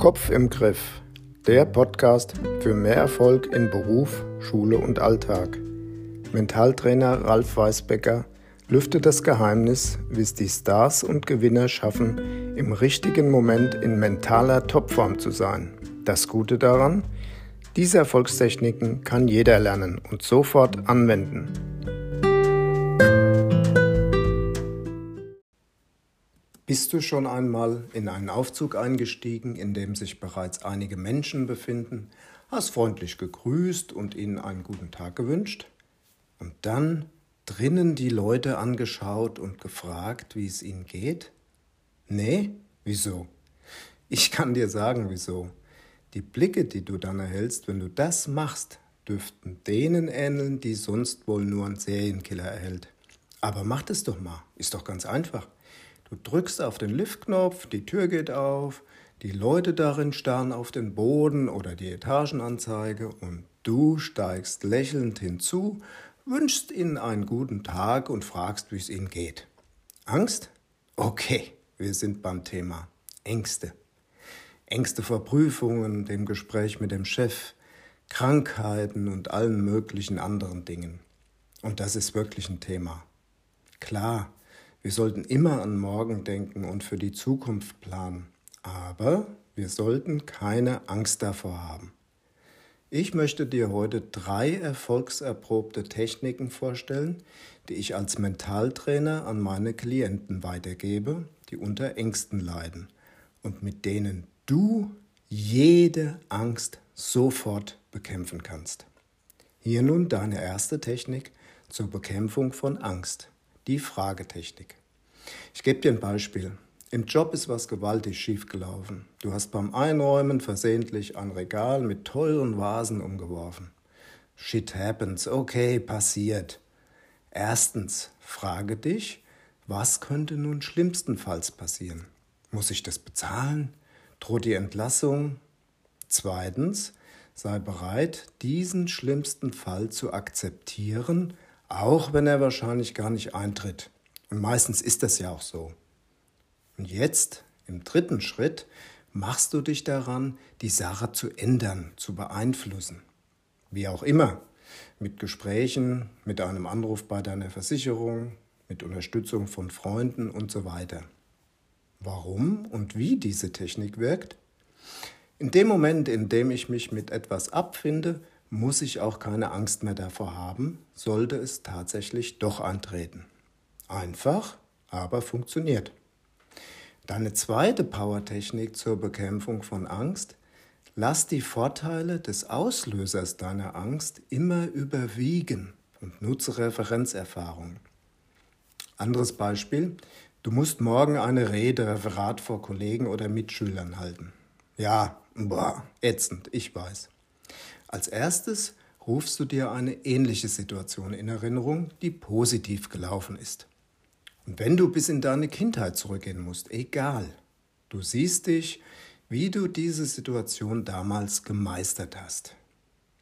Kopf im Griff, der Podcast für mehr Erfolg in Beruf, Schule und Alltag. Mentaltrainer Ralf Weißbecker lüftet das Geheimnis, wie es die Stars und Gewinner schaffen, im richtigen Moment in mentaler Topform zu sein. Das Gute daran, diese Erfolgstechniken kann jeder lernen und sofort anwenden. Bist du schon einmal in einen Aufzug eingestiegen, in dem sich bereits einige Menschen befinden, hast freundlich gegrüßt und ihnen einen guten Tag gewünscht? Und dann drinnen die Leute angeschaut und gefragt, wie es ihnen geht? Nee? Wieso? Ich kann dir sagen, wieso. Die Blicke, die du dann erhältst, wenn du das machst, dürften denen ähneln, die sonst wohl nur ein Serienkiller erhält. Aber mach das doch mal, ist doch ganz einfach. Du drückst auf den Liftknopf, die Tür geht auf, die Leute darin starren auf den Boden oder die Etagenanzeige und du steigst lächelnd hinzu, wünschst ihnen einen guten Tag und fragst, wie es ihnen geht. Angst? Okay, wir sind beim Thema Ängste. Ängste vor Prüfungen, dem Gespräch mit dem Chef, Krankheiten und allen möglichen anderen Dingen. Und das ist wirklich ein Thema. Klar, wir sollten immer an morgen denken und für die Zukunft planen, aber wir sollten keine Angst davor haben. Ich möchte dir heute drei erfolgserprobte Techniken vorstellen, die ich als Mentaltrainer an meine Klienten weitergebe, die unter Ängsten leiden und mit denen du jede Angst sofort bekämpfen kannst. Hier nun deine erste Technik zur Bekämpfung von Angst die Fragetechnik. Ich gebe dir ein Beispiel. Im Job ist was gewaltig schiefgelaufen. Du hast beim Einräumen versehentlich ein Regal mit teuren Vasen umgeworfen. Shit happens, okay, passiert. Erstens, frage dich, was könnte nun schlimmstenfalls passieren? Muss ich das bezahlen? Droht die Entlassung? Zweitens, sei bereit, diesen schlimmsten Fall zu akzeptieren auch wenn er wahrscheinlich gar nicht eintritt. Und meistens ist das ja auch so. Und jetzt, im dritten Schritt, machst du dich daran, die Sache zu ändern, zu beeinflussen. Wie auch immer. Mit Gesprächen, mit einem Anruf bei deiner Versicherung, mit Unterstützung von Freunden und so weiter. Warum und wie diese Technik wirkt? In dem Moment, in dem ich mich mit etwas abfinde, muss ich auch keine Angst mehr davor haben, sollte es tatsächlich doch eintreten. Einfach, aber funktioniert. Deine zweite Powertechnik zur Bekämpfung von Angst, lass die Vorteile des Auslösers deiner Angst immer überwiegen und nutze Referenzerfahrung. Anderes Beispiel, du musst morgen eine Rede, Referat vor Kollegen oder Mitschülern halten. Ja, boah, ätzend, ich weiß. Als erstes rufst du dir eine ähnliche Situation in Erinnerung, die positiv gelaufen ist. Und wenn du bis in deine Kindheit zurückgehen musst, egal, du siehst dich, wie du diese Situation damals gemeistert hast.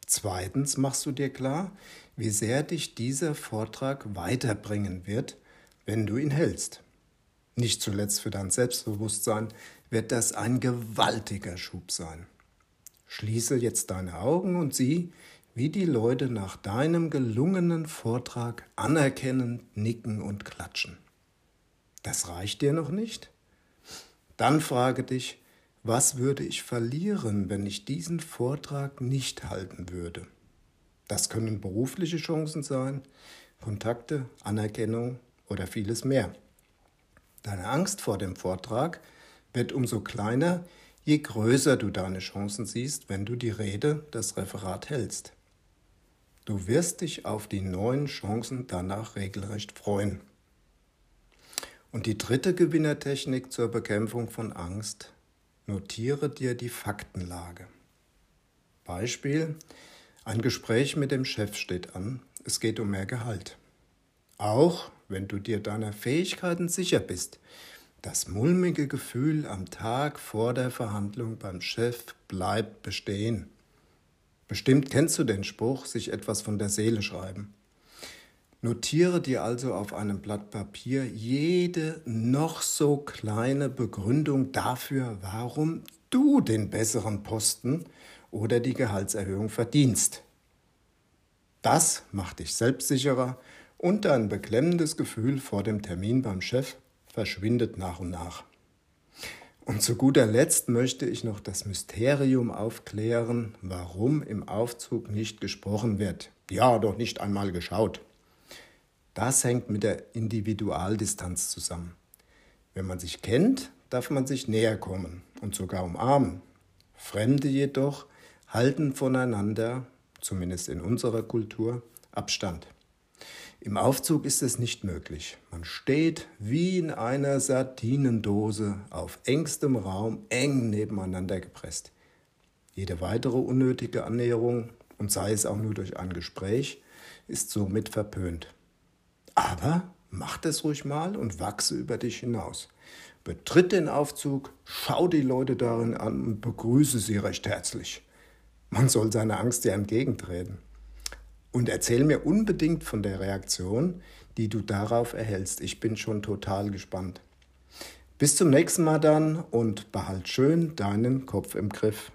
Zweitens machst du dir klar, wie sehr dich dieser Vortrag weiterbringen wird, wenn du ihn hältst. Nicht zuletzt für dein Selbstbewusstsein wird das ein gewaltiger Schub sein. Schließe jetzt deine Augen und sieh, wie die Leute nach deinem gelungenen Vortrag anerkennen, nicken und klatschen. Das reicht dir noch nicht? Dann frage dich, was würde ich verlieren, wenn ich diesen Vortrag nicht halten würde? Das können berufliche Chancen sein, Kontakte, Anerkennung oder vieles mehr. Deine Angst vor dem Vortrag wird umso kleiner, je größer du deine Chancen siehst, wenn du die Rede, das Referat hältst. Du wirst dich auf die neuen Chancen danach regelrecht freuen. Und die dritte Gewinnertechnik zur Bekämpfung von Angst, notiere dir die Faktenlage. Beispiel, ein Gespräch mit dem Chef steht an, es geht um mehr Gehalt. Auch wenn du dir deiner Fähigkeiten sicher bist, das mulmige Gefühl am Tag vor der Verhandlung beim Chef bleibt bestehen. Bestimmt kennst du den Spruch, sich etwas von der Seele schreiben. Notiere dir also auf einem Blatt Papier jede noch so kleine Begründung dafür, warum du den besseren Posten oder die Gehaltserhöhung verdienst. Das macht dich selbstsicherer und dein beklemmendes Gefühl vor dem Termin beim Chef verschwindet nach und nach. Und zu guter Letzt möchte ich noch das Mysterium aufklären, warum im Aufzug nicht gesprochen wird. Ja, doch nicht einmal geschaut. Das hängt mit der Individualdistanz zusammen. Wenn man sich kennt, darf man sich näher kommen und sogar umarmen. Fremde jedoch halten voneinander, zumindest in unserer Kultur, Abstand. Im Aufzug ist es nicht möglich. Man steht wie in einer Sardinendose auf engstem Raum eng nebeneinander gepresst. Jede weitere unnötige Annäherung, und sei es auch nur durch ein Gespräch, ist somit verpönt. Aber mach es ruhig mal und wachse über dich hinaus. Betritt den Aufzug, schau die Leute darin an und begrüße sie recht herzlich. Man soll seiner Angst ja entgegentreten. Und erzähl mir unbedingt von der Reaktion, die du darauf erhältst. Ich bin schon total gespannt. Bis zum nächsten Mal dann und behalt schön deinen Kopf im Griff.